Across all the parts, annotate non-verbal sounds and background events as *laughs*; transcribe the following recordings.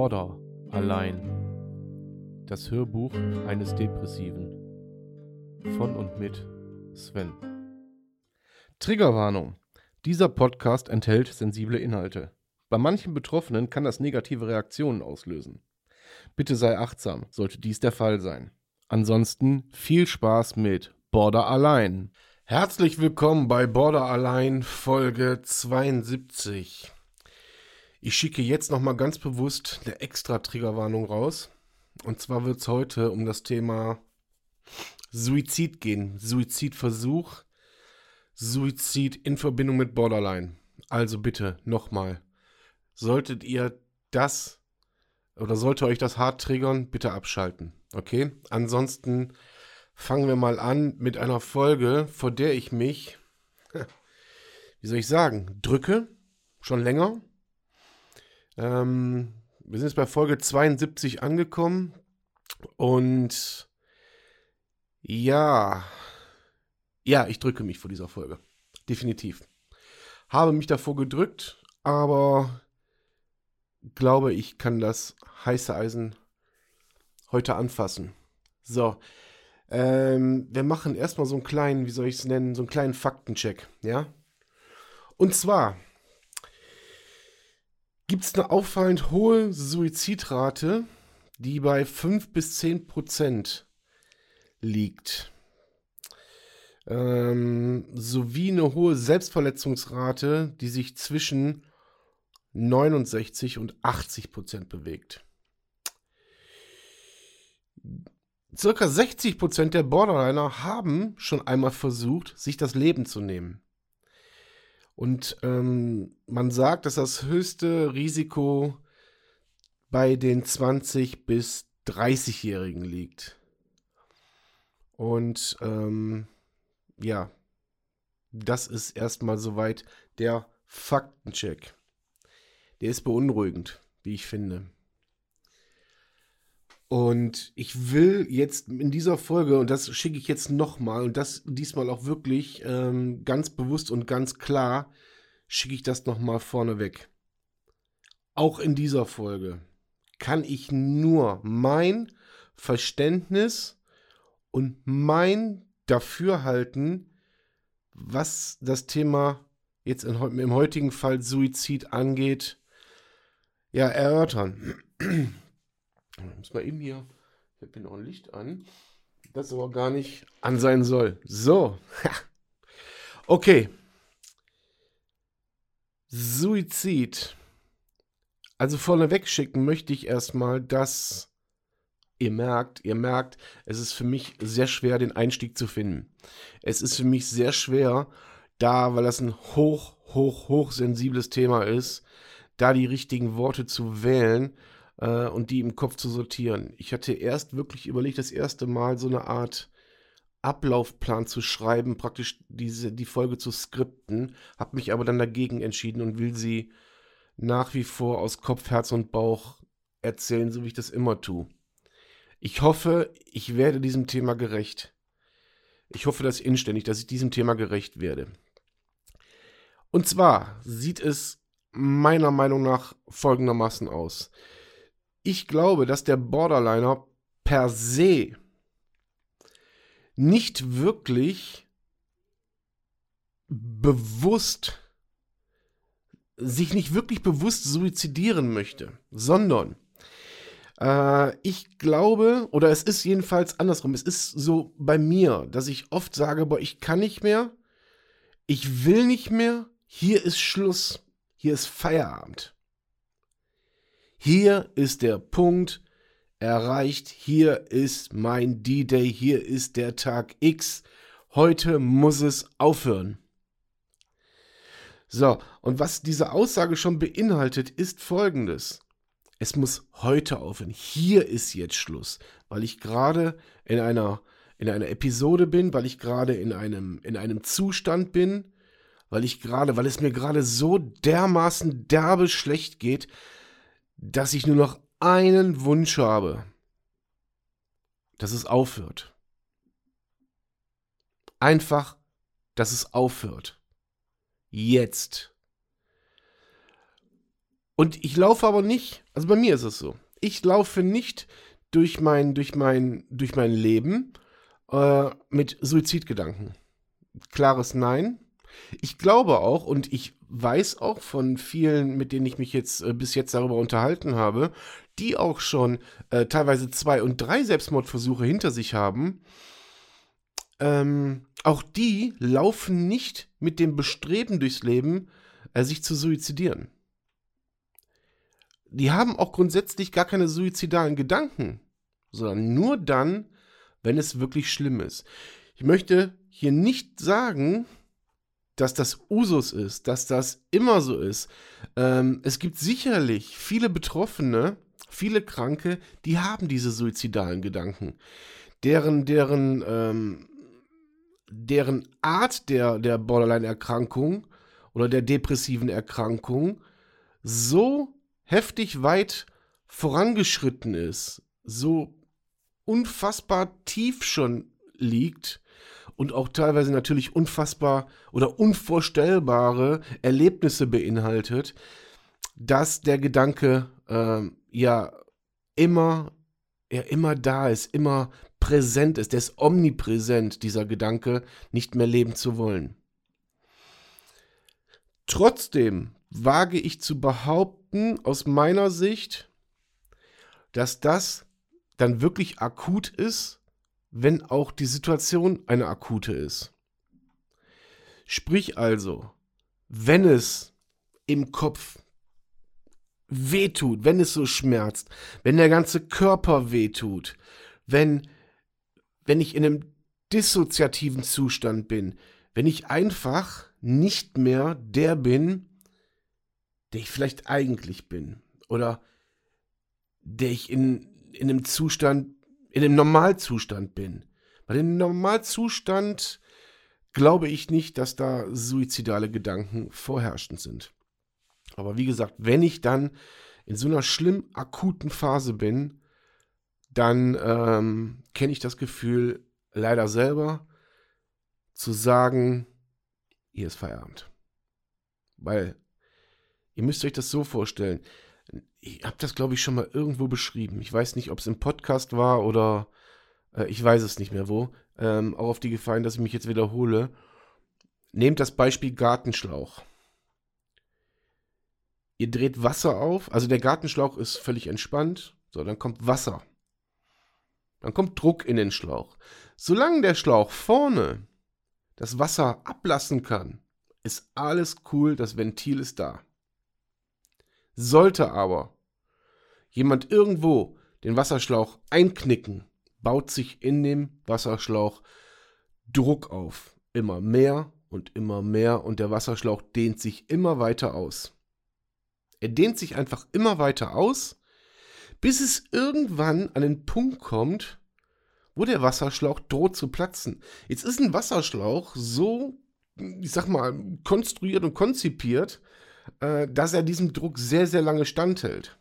Border allein. Das Hörbuch eines Depressiven. Von und mit Sven. Triggerwarnung. Dieser Podcast enthält sensible Inhalte. Bei manchen Betroffenen kann das negative Reaktionen auslösen. Bitte sei achtsam, sollte dies der Fall sein. Ansonsten viel Spaß mit Border allein. Herzlich willkommen bei Border allein Folge 72. Ich schicke jetzt nochmal ganz bewusst eine extra Triggerwarnung raus. Und zwar wird es heute um das Thema Suizid gehen. Suizidversuch, Suizid in Verbindung mit Borderline. Also bitte nochmal. Solltet ihr das oder sollte euch das hart triggern, bitte abschalten. Okay? Ansonsten fangen wir mal an mit einer Folge, vor der ich mich, *laughs* wie soll ich sagen, drücke. Schon länger. Ähm, wir sind jetzt bei Folge 72 angekommen. Und ja, ja, ich drücke mich vor dieser Folge. Definitiv. Habe mich davor gedrückt, aber glaube, ich kann das heiße Eisen heute anfassen. So. Ähm, wir machen erstmal so einen kleinen, wie soll ich es nennen, so einen kleinen Faktencheck, ja? Und zwar gibt es eine auffallend hohe Suizidrate, die bei 5 bis 10 Prozent liegt. Ähm, sowie eine hohe Selbstverletzungsrate, die sich zwischen 69 und 80 Prozent bewegt. Circa 60 Prozent der Borderliner haben schon einmal versucht, sich das Leben zu nehmen. Und ähm, man sagt, dass das höchste Risiko bei den 20 bis 30-Jährigen liegt. Und ähm, ja, das ist erstmal soweit der Faktencheck. Der ist beunruhigend, wie ich finde. Und ich will jetzt in dieser Folge, und das schicke ich jetzt nochmal, und das diesmal auch wirklich ähm, ganz bewusst und ganz klar, schicke ich das nochmal vorneweg. Auch in dieser Folge kann ich nur mein Verständnis und mein Dafürhalten, was das Thema jetzt in, im heutigen Fall Suizid angeht, ja, erörtern. Ich muss mal eben hier, ich habe hier noch ein Licht an, das aber gar nicht an sein soll. So. *laughs* okay. Suizid. Also vorneweg schicken möchte ich erstmal, dass ihr merkt, ihr merkt, es ist für mich sehr schwer, den Einstieg zu finden. Es ist für mich sehr schwer, da, weil das ein hoch, hoch, hoch sensibles Thema ist, da die richtigen Worte zu wählen äh, und die im Kopf zu sortieren. Ich hatte erst wirklich überlegt, das erste Mal so eine Art Ablaufplan zu schreiben, praktisch diese, die Folge zu skripten, habe mich aber dann dagegen entschieden und will sie nach wie vor aus Kopf, Herz und Bauch erzählen, so wie ich das immer tue. Ich hoffe, ich werde diesem Thema gerecht. Ich hoffe das inständig, dass ich diesem Thema gerecht werde. Und zwar sieht es meiner Meinung nach folgendermaßen aus ich glaube, dass der Borderliner per se nicht wirklich bewusst, sich nicht wirklich bewusst suizidieren möchte, sondern äh, ich glaube, oder es ist jedenfalls andersrum, es ist so bei mir, dass ich oft sage, boah, ich kann nicht mehr, ich will nicht mehr, hier ist Schluss, hier ist Feierabend. Hier ist der Punkt erreicht, hier ist mein D-Day, hier ist der Tag X. Heute muss es aufhören. So, und was diese Aussage schon beinhaltet, ist folgendes. Es muss heute aufhören. Hier ist jetzt Schluss, weil ich gerade in einer, in einer Episode bin, weil ich gerade in einem, in einem Zustand bin, weil ich gerade, weil es mir gerade so dermaßen derbe schlecht geht, dass ich nur noch einen Wunsch habe, dass es aufhört. Einfach, dass es aufhört. Jetzt. Und ich laufe aber nicht, also bei mir ist es so, ich laufe nicht durch mein, durch mein, durch mein Leben äh, mit Suizidgedanken. Klares Nein. Ich glaube auch und ich weiß auch von vielen, mit denen ich mich jetzt äh, bis jetzt darüber unterhalten habe, die auch schon äh, teilweise zwei und drei Selbstmordversuche hinter sich haben, ähm, auch die laufen nicht mit dem Bestreben durchs Leben, äh, sich zu suizidieren. Die haben auch grundsätzlich gar keine suizidalen Gedanken, sondern nur dann, wenn es wirklich schlimm ist. Ich möchte hier nicht sagen, dass das Usus ist, dass das immer so ist. Ähm, es gibt sicherlich viele Betroffene, viele Kranke, die haben diese suizidalen Gedanken. Deren, deren, ähm, deren Art der, der Borderline-Erkrankung oder der depressiven Erkrankung so heftig weit vorangeschritten ist, so unfassbar tief schon liegt und auch teilweise natürlich unfassbar oder unvorstellbare Erlebnisse beinhaltet, dass der Gedanke äh, ja immer, ja immer da ist, immer präsent ist, der ist omnipräsent, dieser Gedanke, nicht mehr leben zu wollen. Trotzdem wage ich zu behaupten, aus meiner Sicht, dass das dann wirklich akut ist, wenn auch die Situation eine akute ist. Sprich also, wenn es im Kopf wehtut, wenn es so schmerzt, wenn der ganze Körper wehtut, wenn, wenn ich in einem dissoziativen Zustand bin, wenn ich einfach nicht mehr der bin, der ich vielleicht eigentlich bin oder der ich in, in einem Zustand, in einem Normalzustand bin. Bei dem Normalzustand glaube ich nicht, dass da suizidale Gedanken vorherrschend sind. Aber wie gesagt, wenn ich dann in so einer schlimm akuten Phase bin, dann ähm, kenne ich das Gefühl leider selber zu sagen, ihr ist Feierabend. Weil ihr müsst euch das so vorstellen. Ich habe das, glaube ich, schon mal irgendwo beschrieben. Ich weiß nicht, ob es im Podcast war oder äh, ich weiß es nicht mehr wo. Ähm, auch auf die Gefallen, dass ich mich jetzt wiederhole. Nehmt das Beispiel Gartenschlauch. Ihr dreht Wasser auf, also der Gartenschlauch ist völlig entspannt. So, dann kommt Wasser. Dann kommt Druck in den Schlauch. Solange der Schlauch vorne das Wasser ablassen kann, ist alles cool, das Ventil ist da. Sollte aber jemand irgendwo den Wasserschlauch einknicken, baut sich in dem Wasserschlauch Druck auf. Immer mehr und immer mehr und der Wasserschlauch dehnt sich immer weiter aus. Er dehnt sich einfach immer weiter aus, bis es irgendwann an den Punkt kommt, wo der Wasserschlauch droht zu platzen. Jetzt ist ein Wasserschlauch so, ich sag mal, konstruiert und konzipiert, äh, dass er diesem Druck sehr, sehr lange standhält.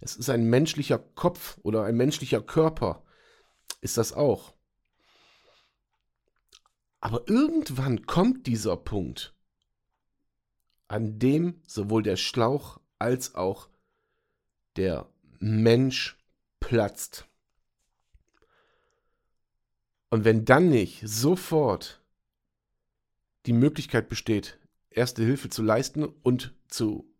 Es ist ein menschlicher Kopf oder ein menschlicher Körper. Ist das auch. Aber irgendwann kommt dieser Punkt, an dem sowohl der Schlauch als auch der Mensch platzt. Und wenn dann nicht sofort die Möglichkeit besteht, erste Hilfe zu leisten und zu,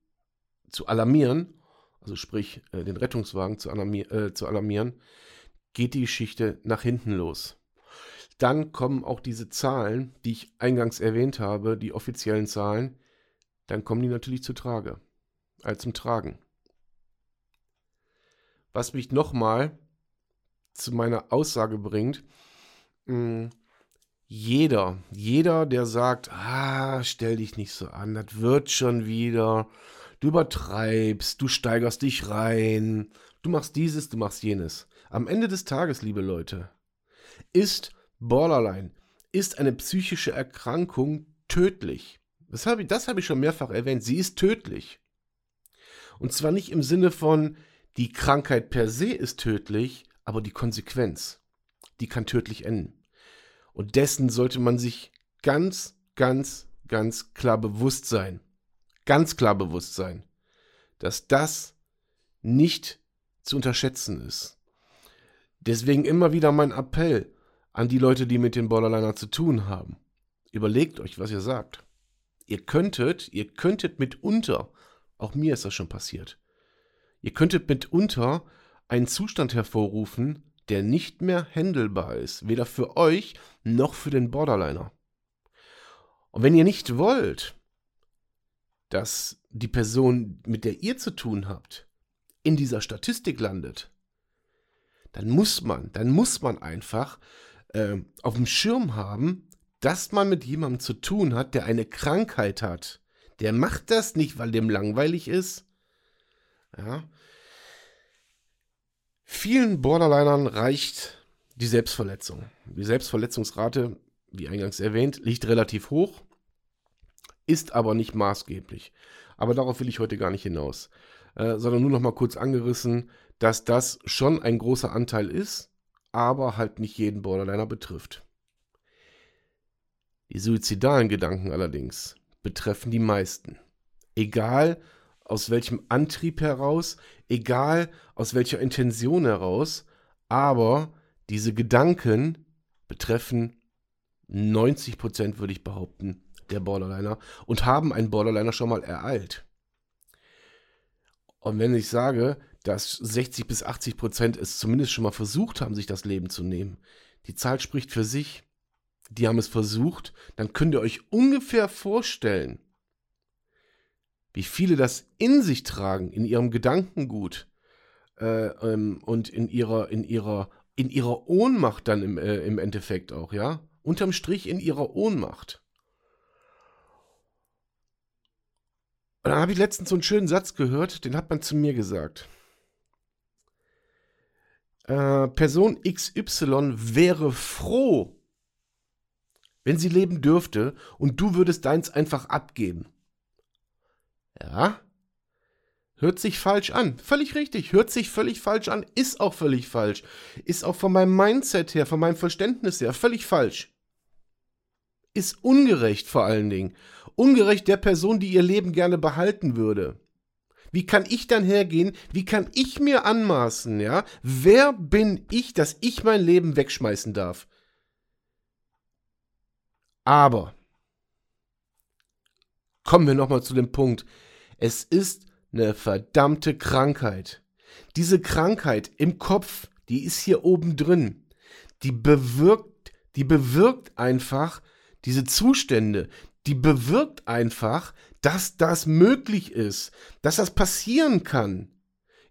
zu alarmieren, also sprich äh, den Rettungswagen zu, alarmier äh, zu alarmieren, geht die Geschichte nach hinten los. Dann kommen auch diese Zahlen, die ich eingangs erwähnt habe, die offiziellen Zahlen, dann kommen die natürlich zu Trage, äh, zum Tragen. Was mich nochmal zu meiner Aussage bringt, mh, jeder, jeder, der sagt, ah, stell dich nicht so an, das wird schon wieder, du übertreibst, du steigerst dich rein, du machst dieses, du machst jenes. Am Ende des Tages, liebe Leute, ist Borderline, ist eine psychische Erkrankung tödlich. Das habe ich, das habe ich schon mehrfach erwähnt. Sie ist tödlich. Und zwar nicht im Sinne von, die Krankheit per se ist tödlich, aber die Konsequenz die kann tödlich enden. Und dessen sollte man sich ganz, ganz, ganz klar bewusst sein. Ganz klar bewusst sein. dass das nicht zu unterschätzen ist. Deswegen immer wieder mein Appell an die Leute, die mit den Borderliner zu tun haben. Überlegt euch, was ihr sagt. Ihr könntet, ihr könntet mitunter, auch mir ist das schon passiert, ihr könntet mitunter einen Zustand hervorrufen, der nicht mehr handelbar ist, weder für euch noch für den Borderliner. Und wenn ihr nicht wollt, dass die Person, mit der ihr zu tun habt, in dieser Statistik landet, dann muss man, dann muss man einfach äh, auf dem Schirm haben, dass man mit jemandem zu tun hat, der eine Krankheit hat. Der macht das nicht, weil dem langweilig ist. Ja. Vielen Borderlinern reicht die Selbstverletzung. Die Selbstverletzungsrate, wie eingangs erwähnt, liegt relativ hoch, ist aber nicht maßgeblich. Aber darauf will ich heute gar nicht hinaus, äh, sondern nur noch mal kurz angerissen, dass das schon ein großer Anteil ist, aber halt nicht jeden Borderliner betrifft. Die suizidalen Gedanken allerdings betreffen die meisten. Egal aus welchem Antrieb heraus, egal aus welcher Intention heraus, aber diese Gedanken betreffen 90 Prozent, würde ich behaupten, der Borderliner und haben einen Borderliner schon mal ereilt. Und wenn ich sage, dass 60 bis 80 Prozent es zumindest schon mal versucht haben, sich das Leben zu nehmen, die Zahl spricht für sich, die haben es versucht, dann könnt ihr euch ungefähr vorstellen, wie viele das in sich tragen, in ihrem Gedankengut äh, ähm, und in ihrer, in ihrer, in ihrer Ohnmacht dann im, äh, im Endeffekt auch, ja? Unterm Strich in ihrer Ohnmacht. Und dann habe ich letztens so einen schönen Satz gehört, den hat man zu mir gesagt. Äh, Person XY wäre froh, wenn sie leben dürfte und du würdest deins einfach abgeben. Ja. Hört sich falsch an. Völlig richtig. Hört sich völlig falsch an. Ist auch völlig falsch. Ist auch von meinem Mindset her, von meinem Verständnis her völlig falsch. Ist ungerecht vor allen Dingen. Ungerecht der Person, die ihr Leben gerne behalten würde. Wie kann ich dann hergehen? Wie kann ich mir anmaßen, ja? Wer bin ich, dass ich mein Leben wegschmeißen darf? Aber kommen wir nochmal zu dem Punkt. Es ist eine verdammte Krankheit. Diese Krankheit im Kopf, die ist hier oben drin. Die bewirkt, die bewirkt einfach diese Zustände, die bewirkt einfach, dass das möglich ist, dass das passieren kann.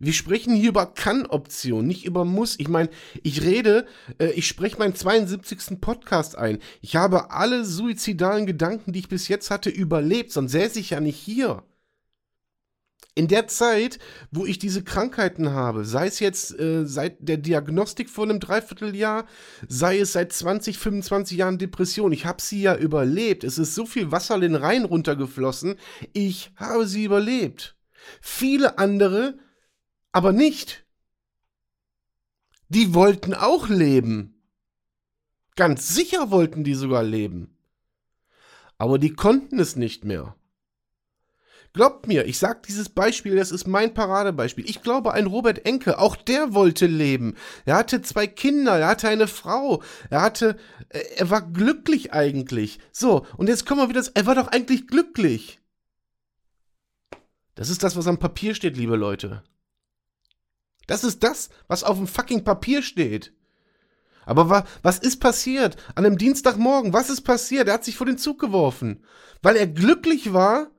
Wir sprechen hier über Kann-Option, nicht über Muss. Ich meine, ich rede, äh, ich spreche meinen 72. Podcast ein. Ich habe alle suizidalen Gedanken, die ich bis jetzt hatte, überlebt, sonst säße ich ja nicht hier. In der Zeit, wo ich diese Krankheiten habe, sei es jetzt äh, seit der Diagnostik vor einem Dreivierteljahr, sei es seit 20, 25 Jahren Depression, ich habe sie ja überlebt. Es ist so viel Wasser den Rhein runtergeflossen. Ich habe sie überlebt. Viele andere aber nicht. Die wollten auch leben. Ganz sicher wollten die sogar leben. Aber die konnten es nicht mehr. Glaubt mir, ich sage dieses Beispiel, das ist mein Paradebeispiel. Ich glaube, ein Robert Enke, auch der wollte leben. Er hatte zwei Kinder, er hatte eine Frau, er hatte, äh, er war glücklich eigentlich. So, und jetzt kommen wir wieder, er war doch eigentlich glücklich. Das ist das, was am Papier steht, liebe Leute. Das ist das, was auf dem fucking Papier steht. Aber wa was ist passiert? An einem Dienstagmorgen, was ist passiert? Er hat sich vor den Zug geworfen. Weil er glücklich war,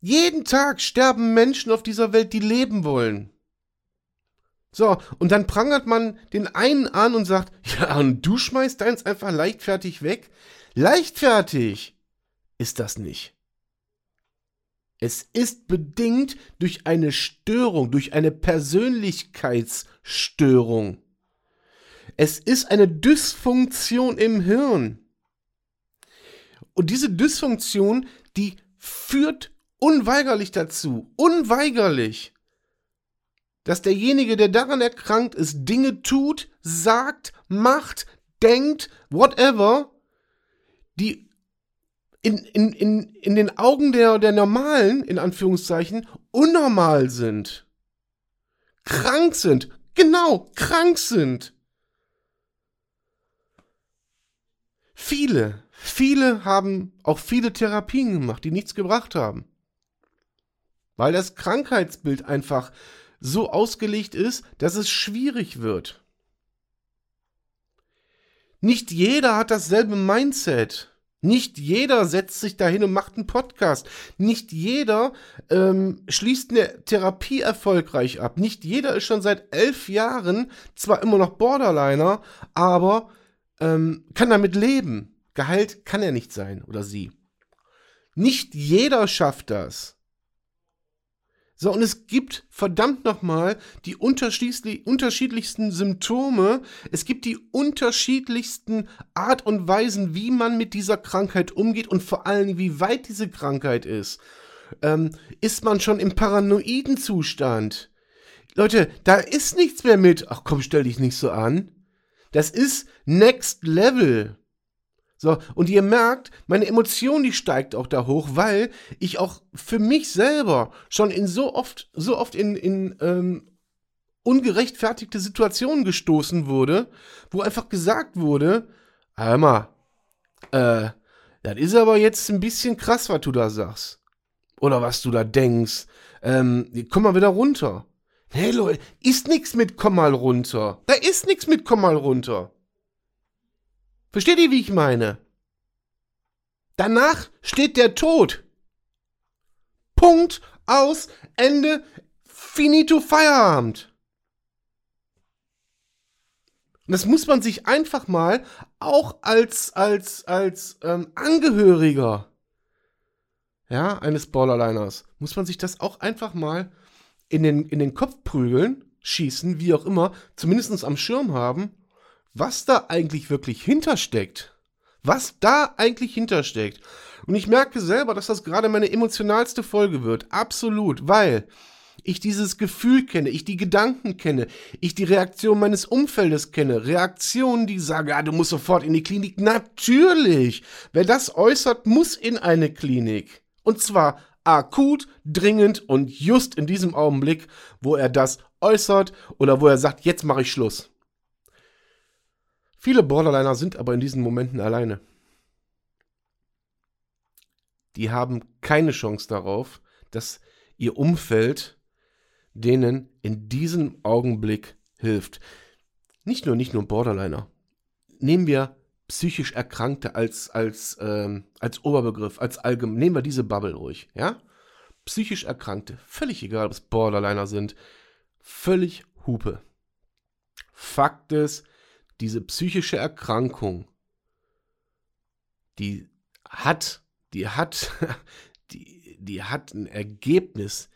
jeden Tag sterben Menschen auf dieser Welt, die leben wollen. So, und dann prangert man den einen an und sagt, ja, und du schmeißt deins einfach leichtfertig weg? Leichtfertig ist das nicht. Es ist bedingt durch eine Störung, durch eine Persönlichkeitsstörung. Es ist eine Dysfunktion im Hirn. Und diese Dysfunktion, die führt unweigerlich dazu, unweigerlich, dass derjenige, der daran erkrankt ist, Dinge tut, sagt, macht, denkt, whatever, die in, in, in, in den Augen der, der Normalen, in Anführungszeichen, unnormal sind. Krank sind. Genau, krank sind. Viele, viele haben auch viele Therapien gemacht, die nichts gebracht haben. Weil das Krankheitsbild einfach so ausgelegt ist, dass es schwierig wird. Nicht jeder hat dasselbe Mindset. Nicht jeder setzt sich dahin und macht einen Podcast. Nicht jeder ähm, schließt eine Therapie erfolgreich ab. Nicht jeder ist schon seit elf Jahren zwar immer noch Borderliner, aber ähm, kann damit leben. Geheilt kann er nicht sein oder sie. Nicht jeder schafft das. So, und es gibt verdammt nochmal die unterschiedlichsten Symptome. Es gibt die unterschiedlichsten Art und Weisen, wie man mit dieser Krankheit umgeht und vor allem, wie weit diese Krankheit ist. Ähm, ist man schon im paranoiden Zustand? Leute, da ist nichts mehr mit. Ach komm, stell dich nicht so an. Das ist Next Level. So, und ihr merkt, meine Emotion, die steigt auch da hoch, weil ich auch für mich selber schon in so oft, so oft in, in ähm, ungerechtfertigte Situationen gestoßen wurde, wo einfach gesagt wurde, hör mal, äh, das ist aber jetzt ein bisschen krass, was du da sagst. Oder was du da denkst. Ähm, komm mal wieder runter. Hey Leute, ist nix mit komm mal runter. Da ist nix mit komm mal runter. Versteht ihr, wie ich meine? Danach steht der Tod. Punkt, aus, Ende, finito, Feierabend. Und das muss man sich einfach mal auch als, als, als ähm, Angehöriger ja, eines Borderliners, muss man sich das auch einfach mal in den, in den Kopf prügeln, schießen, wie auch immer, zumindest am Schirm haben was da eigentlich wirklich hintersteckt. Was da eigentlich hintersteckt. Und ich merke selber, dass das gerade meine emotionalste Folge wird. Absolut, weil ich dieses Gefühl kenne, ich die Gedanken kenne, ich die Reaktion meines Umfeldes kenne. Reaktionen, die sagen, ah, du musst sofort in die Klinik. Natürlich. Wer das äußert, muss in eine Klinik. Und zwar akut, dringend und just in diesem Augenblick, wo er das äußert oder wo er sagt, jetzt mache ich Schluss. Viele Borderliner sind aber in diesen Momenten alleine. Die haben keine Chance darauf, dass ihr Umfeld denen in diesem Augenblick hilft. Nicht nur, nicht nur Borderliner. Nehmen wir psychisch Erkrankte als, als, ähm, als Oberbegriff, als allgemein. Nehmen wir diese Bubble ruhig, ja? Psychisch Erkrankte, völlig egal, ob es Borderliner sind, völlig Hupe. Fakt ist, diese psychische Erkrankung, die hat, die hat, *laughs* die, die hat ein Ergebnis,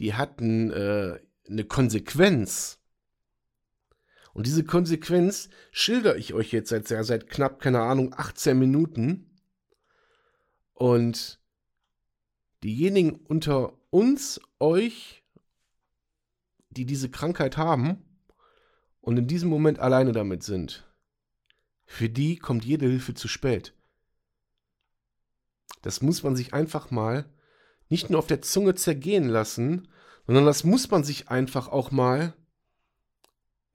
die hat ein, äh, eine Konsequenz. Und diese Konsequenz schilder ich euch jetzt seit, seit knapp, keine Ahnung, 18 Minuten. Und diejenigen unter uns, euch, die diese Krankheit haben, und in diesem Moment alleine damit sind, für die kommt jede Hilfe zu spät. Das muss man sich einfach mal nicht nur auf der Zunge zergehen lassen, sondern das muss man sich einfach auch mal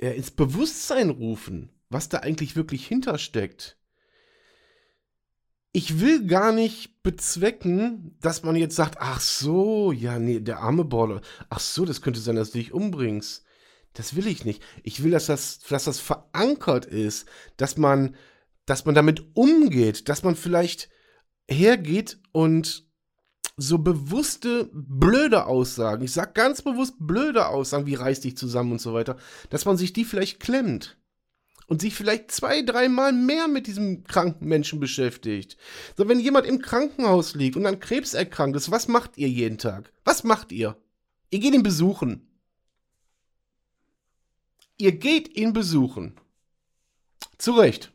ja, ins Bewusstsein rufen, was da eigentlich wirklich hintersteckt. Ich will gar nicht bezwecken, dass man jetzt sagt, ach so, ja, nee, der arme Border, ach so, das könnte sein, dass du dich umbringst. Das will ich nicht. Ich will, dass das, dass das verankert ist, dass man, dass man damit umgeht, dass man vielleicht hergeht und so bewusste, blöde Aussagen, ich sag ganz bewusst blöde Aussagen, wie reiß dich zusammen und so weiter, dass man sich die vielleicht klemmt und sich vielleicht zwei, dreimal mehr mit diesem kranken Menschen beschäftigt. So, wenn jemand im Krankenhaus liegt und an Krebs erkrankt ist, was macht ihr jeden Tag? Was macht ihr? Ihr geht ihn besuchen. Ihr geht ihn besuchen. Zu Recht.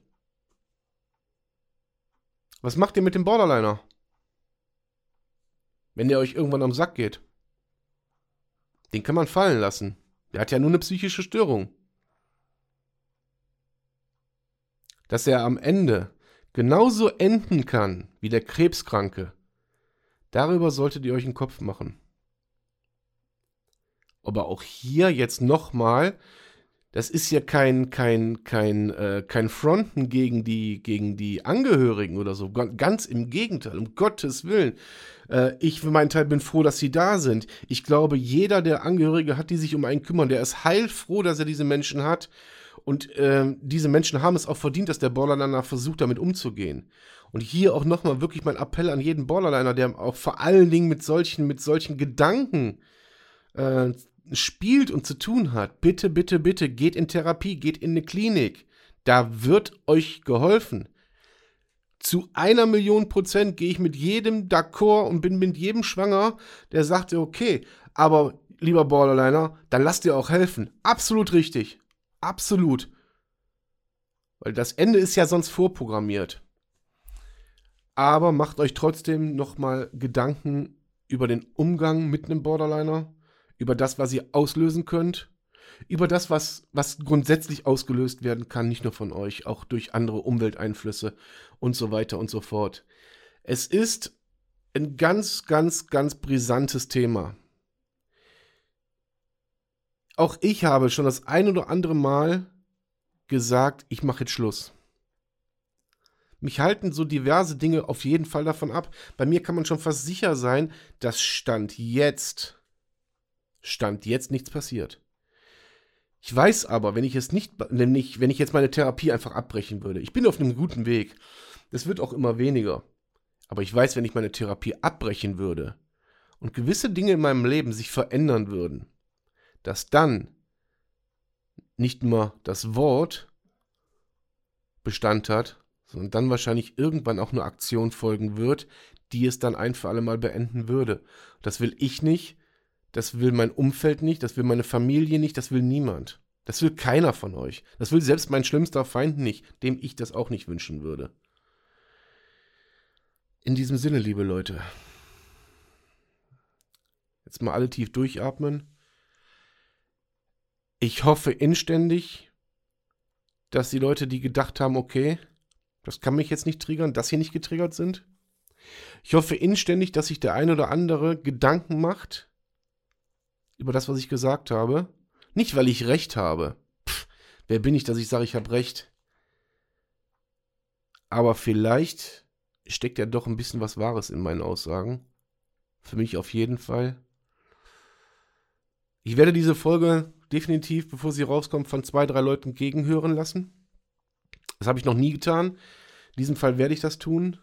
Was macht ihr mit dem Borderliner? Wenn der euch irgendwann am Sack geht. Den kann man fallen lassen. Der hat ja nur eine psychische Störung. Dass er am Ende genauso enden kann wie der Krebskranke, darüber solltet ihr euch einen Kopf machen. Aber auch hier jetzt nochmal, das ist ja kein, kein, kein, äh, kein Fronten gegen die, gegen die Angehörigen oder so. Ganz im Gegenteil, um Gottes Willen. Äh, ich für meinen Teil bin froh, dass sie da sind. Ich glaube, jeder der Angehörige hat, die sich um einen kümmern, der ist heilfroh, dass er diese Menschen hat. Und äh, diese Menschen haben es auch verdient, dass der Borderliner versucht, damit umzugehen. Und hier auch nochmal wirklich mein Appell an jeden Borderliner, der auch vor allen Dingen mit solchen, mit solchen Gedanken äh, spielt und zu tun hat, bitte, bitte, bitte geht in Therapie, geht in eine Klinik. Da wird euch geholfen. Zu einer Million Prozent gehe ich mit jedem d'accord und bin mit jedem schwanger, der sagt, okay, aber lieber Borderliner, dann lasst dir auch helfen. Absolut richtig. Absolut. Weil das Ende ist ja sonst vorprogrammiert. Aber macht euch trotzdem nochmal Gedanken über den Umgang mit einem Borderliner über das, was ihr auslösen könnt, über das, was, was grundsätzlich ausgelöst werden kann, nicht nur von euch, auch durch andere Umwelteinflüsse und so weiter und so fort. Es ist ein ganz, ganz, ganz brisantes Thema. Auch ich habe schon das ein oder andere Mal gesagt, ich mache jetzt Schluss. Mich halten so diverse Dinge auf jeden Fall davon ab. Bei mir kann man schon fast sicher sein, dass Stand jetzt Stand jetzt nichts passiert. Ich weiß aber, wenn ich es nicht, wenn ich, wenn ich jetzt meine Therapie einfach abbrechen würde, ich bin auf einem guten Weg. Das wird auch immer weniger. Aber ich weiß, wenn ich meine Therapie abbrechen würde und gewisse Dinge in meinem Leben sich verändern würden, dass dann nicht nur das Wort Bestand hat, sondern dann wahrscheinlich irgendwann auch eine Aktion folgen wird, die es dann ein für alle Mal beenden würde. Das will ich nicht, das will mein Umfeld nicht, das will meine Familie nicht, das will niemand. Das will keiner von euch. Das will selbst mein schlimmster Feind nicht, dem ich das auch nicht wünschen würde. In diesem Sinne, liebe Leute, jetzt mal alle tief durchatmen. Ich hoffe inständig, dass die Leute, die gedacht haben, okay, das kann mich jetzt nicht triggern, dass sie nicht getriggert sind. Ich hoffe inständig, dass sich der ein oder andere Gedanken macht, über das, was ich gesagt habe. Nicht, weil ich recht habe. Pff, wer bin ich, dass ich sage, ich habe recht? Aber vielleicht steckt ja doch ein bisschen was Wahres in meinen Aussagen. Für mich auf jeden Fall. Ich werde diese Folge definitiv, bevor sie rauskommt, von zwei, drei Leuten gegenhören lassen. Das habe ich noch nie getan. In diesem Fall werde ich das tun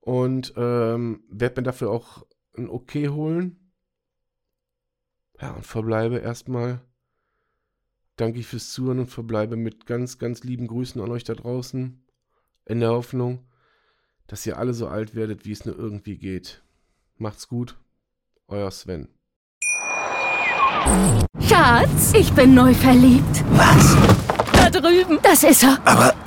und ähm, werde mir dafür auch ein Okay holen. Ja, und verbleibe erstmal. Danke ich fürs Zuhören und verbleibe mit ganz, ganz lieben Grüßen an euch da draußen. In der Hoffnung, dass ihr alle so alt werdet, wie es nur irgendwie geht. Macht's gut. Euer Sven. Schatz, ich bin neu verliebt. Was? Da drüben. Das ist er. Aber